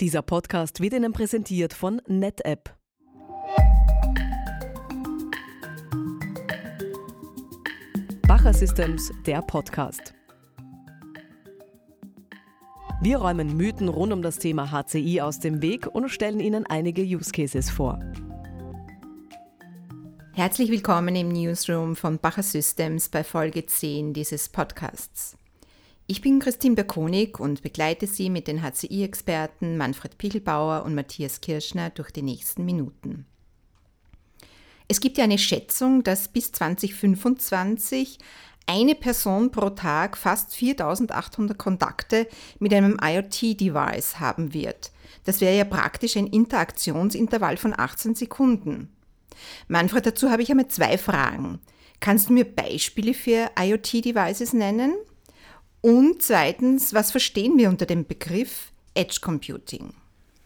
Dieser Podcast wird Ihnen präsentiert von NetApp. Bacher Systems, der Podcast. Wir räumen Mythen rund um das Thema HCI aus dem Weg und stellen Ihnen einige Use Cases vor. Herzlich willkommen im Newsroom von Bacher Systems bei Folge 10 dieses Podcasts. Ich bin Christine Berkonig und begleite Sie mit den HCI-Experten Manfred Pichelbauer und Matthias Kirschner durch die nächsten Minuten. Es gibt ja eine Schätzung, dass bis 2025 eine Person pro Tag fast 4800 Kontakte mit einem IoT-Device haben wird. Das wäre ja praktisch ein Interaktionsintervall von 18 Sekunden. Manfred, dazu habe ich einmal zwei Fragen. Kannst du mir Beispiele für IoT-Devices nennen? Und zweitens, was verstehen wir unter dem Begriff Edge Computing?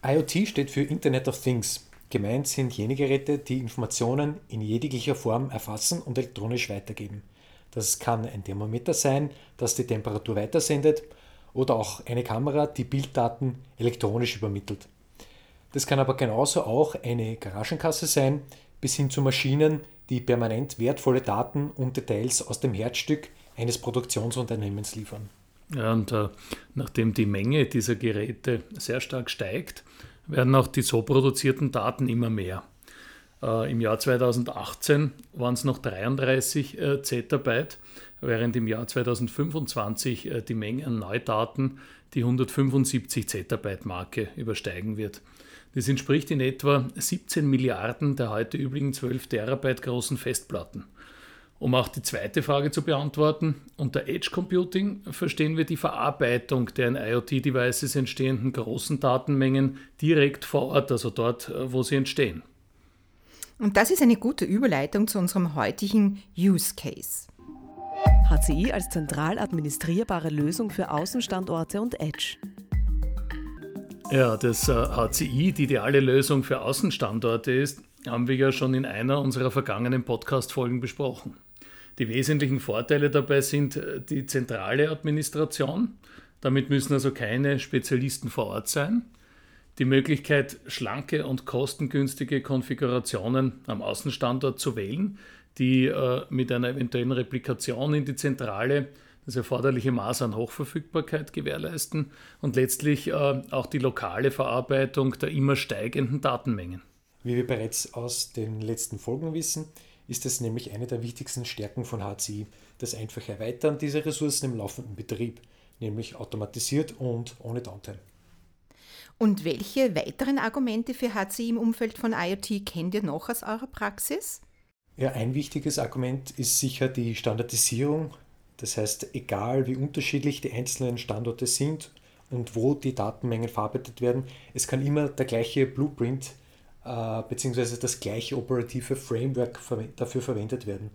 IoT steht für Internet of Things. Gemeint sind jene Geräte, die Informationen in jeglicher Form erfassen und elektronisch weitergeben. Das kann ein Thermometer sein, das die Temperatur weitersendet oder auch eine Kamera, die Bilddaten elektronisch übermittelt. Das kann aber genauso auch eine Garagenkasse sein, bis hin zu Maschinen, die permanent wertvolle Daten und Details aus dem Herzstück eines Produktionsunternehmens liefern. Ja, und äh, nachdem die Menge dieser Geräte sehr stark steigt, werden auch die so produzierten Daten immer mehr. Äh, Im Jahr 2018 waren es noch 33 äh, Zettabyte, während im Jahr 2025 äh, die Menge an Neudaten die 175 Zettabyte-Marke übersteigen wird. Das entspricht in etwa 17 Milliarden der heute übrigen 12 Terabyte großen Festplatten. Um auch die zweite Frage zu beantworten, unter Edge Computing verstehen wir die Verarbeitung der in IoT-Devices entstehenden großen Datenmengen direkt vor Ort, also dort, äh, wo sie entstehen. Und das ist eine gute Überleitung zu unserem heutigen Use Case. HCI als zentral administrierbare Lösung für Außenstandorte und Edge. Ja, dass HCI die ideale Lösung für Außenstandorte ist, haben wir ja schon in einer unserer vergangenen Podcast-Folgen besprochen. Die wesentlichen Vorteile dabei sind äh, die zentrale Administration. Damit müssen also keine Spezialisten vor Ort sein. Die Möglichkeit, schlanke und kostengünstige Konfigurationen am Außenstandort zu wählen, die äh, mit einer eventuellen Replikation in die Zentrale das erforderliche Maß an Hochverfügbarkeit gewährleisten und letztlich äh, auch die lokale Verarbeitung der immer steigenden Datenmengen. Wie wir bereits aus den letzten Folgen wissen, ist es nämlich eine der wichtigsten Stärken von HCI, das einfache Erweitern dieser Ressourcen im laufenden Betrieb, nämlich automatisiert und ohne Downtime. Und welche weiteren Argumente für HCI im Umfeld von IoT kennt ihr noch aus eurer Praxis? Ja, ein wichtiges Argument ist sicher die Standardisierung. Das heißt, egal wie unterschiedlich die einzelnen Standorte sind und wo die Datenmengen verarbeitet werden, es kann immer der gleiche Blueprint äh, beziehungsweise das gleiche operative Framework dafür verwendet werden.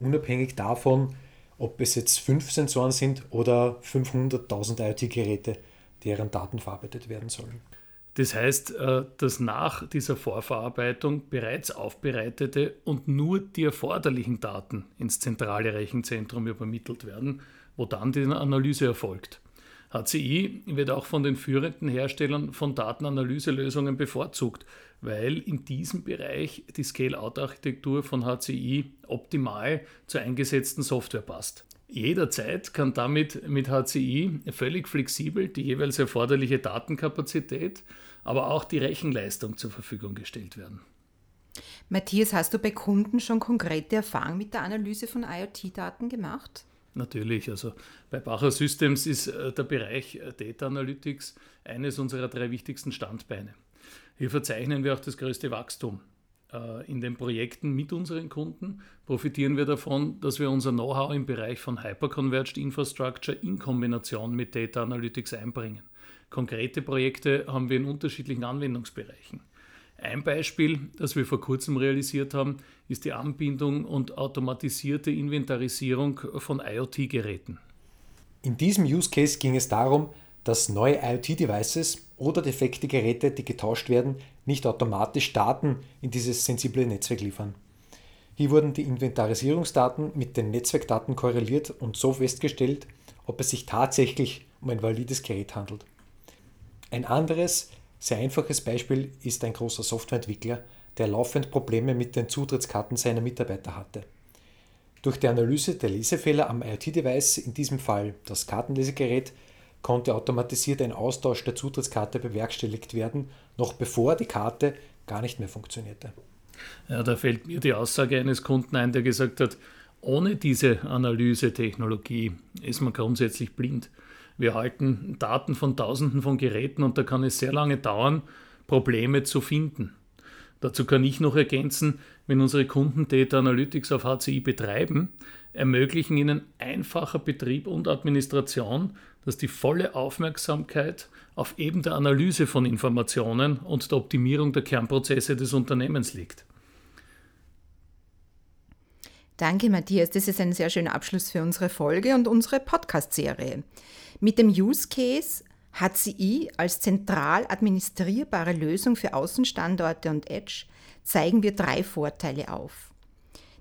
Unabhängig davon, ob es jetzt fünf Sensoren sind oder 500.000 IoT-Geräte, deren Daten verarbeitet werden sollen. Das heißt, äh, dass nach dieser Vorverarbeitung bereits aufbereitete und nur die erforderlichen Daten ins zentrale Rechenzentrum übermittelt werden, wo dann die Analyse erfolgt. HCI wird auch von den führenden Herstellern von Datenanalyselösungen bevorzugt, weil in diesem Bereich die Scale-out-Architektur von HCI optimal zur eingesetzten Software passt. Jederzeit kann damit mit HCI völlig flexibel die jeweils erforderliche Datenkapazität, aber auch die Rechenleistung zur Verfügung gestellt werden. Matthias, hast du bei Kunden schon konkrete Erfahrungen mit der Analyse von IoT-Daten gemacht? Natürlich, also bei Bacher Systems ist äh, der Bereich äh, Data Analytics eines unserer drei wichtigsten Standbeine. Hier verzeichnen wir auch das größte Wachstum. Äh, in den Projekten mit unseren Kunden profitieren wir davon, dass wir unser Know-how im Bereich von Hyperconverged Infrastructure in Kombination mit Data Analytics einbringen. Konkrete Projekte haben wir in unterschiedlichen Anwendungsbereichen. Ein Beispiel, das wir vor kurzem realisiert haben, ist die Anbindung und automatisierte Inventarisierung von IoT-Geräten. In diesem Use Case ging es darum, dass neue IoT-Devices oder defekte Geräte, die getauscht werden, nicht automatisch Daten in dieses sensible Netzwerk liefern. Hier wurden die Inventarisierungsdaten mit den Netzwerkdaten korreliert und so festgestellt, ob es sich tatsächlich um ein valides Gerät handelt. Ein anderes Sehr einfaches Beispiel ist ein großer Softwareentwickler, der laufend Probleme mit den Zutrittskarten seiner Mitarbeiter hatte. Durch die Analyse der Lesefehler am IoT-Device, in diesem Fall das Kartenlesegerät, konnte automatisiert ein Austausch der Zutrittskarte bewerkstelligt werden, noch bevor die Karte gar nicht mehr funktionierte. Ja, da fällt mir die Aussage eines Kunden ein, der gesagt hat, ohne diese Analyse-Technologie ist man grundsätzlich blind. Wir halten Daten von Tausenden von Geräten und da kann es sehr lange dauern, Probleme zu finden. Dazu kann ich noch ergänzen, wenn unsere Kunden Data Analytics auf HCI betreiben, ermöglichen ihnen einfacher Betrieb und Administration, dass die volle Aufmerksamkeit auf eben der Analyse von Informationen und der Optimierung der Kernprozesse des Unternehmens liegt. Danke, Matthias. Das ist ein sehr schöner Abschluss für unsere Folge und unsere Podcast-Serie. Mit dem Use Case HCI als zentral administrierbare Lösung für Außenstandorte und Edge zeigen wir drei Vorteile auf.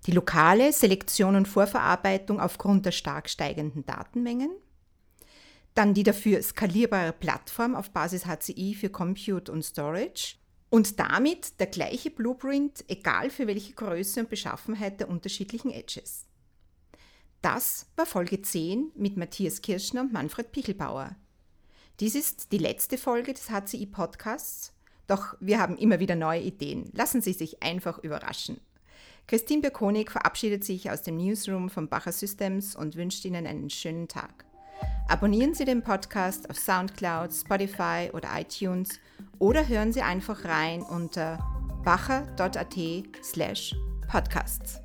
Die lokale Selektion und Vorverarbeitung aufgrund der stark steigenden Datenmengen, dann die dafür skalierbare Plattform auf Basis HCI für Compute und Storage und damit der gleiche Blueprint, egal für welche Größe und Beschaffenheit der unterschiedlichen Edges. Das war Folge 10 mit Matthias Kirschner und Manfred Pichelbauer. Dies ist die letzte Folge des HCI Podcasts, doch wir haben immer wieder neue Ideen. Lassen Sie sich einfach überraschen. Christine Berkonig verabschiedet sich aus dem Newsroom von Bacher Systems und wünscht Ihnen einen schönen Tag. Abonnieren Sie den Podcast auf SoundCloud, Spotify oder iTunes oder hören Sie einfach rein unter bacher.at slash podcasts.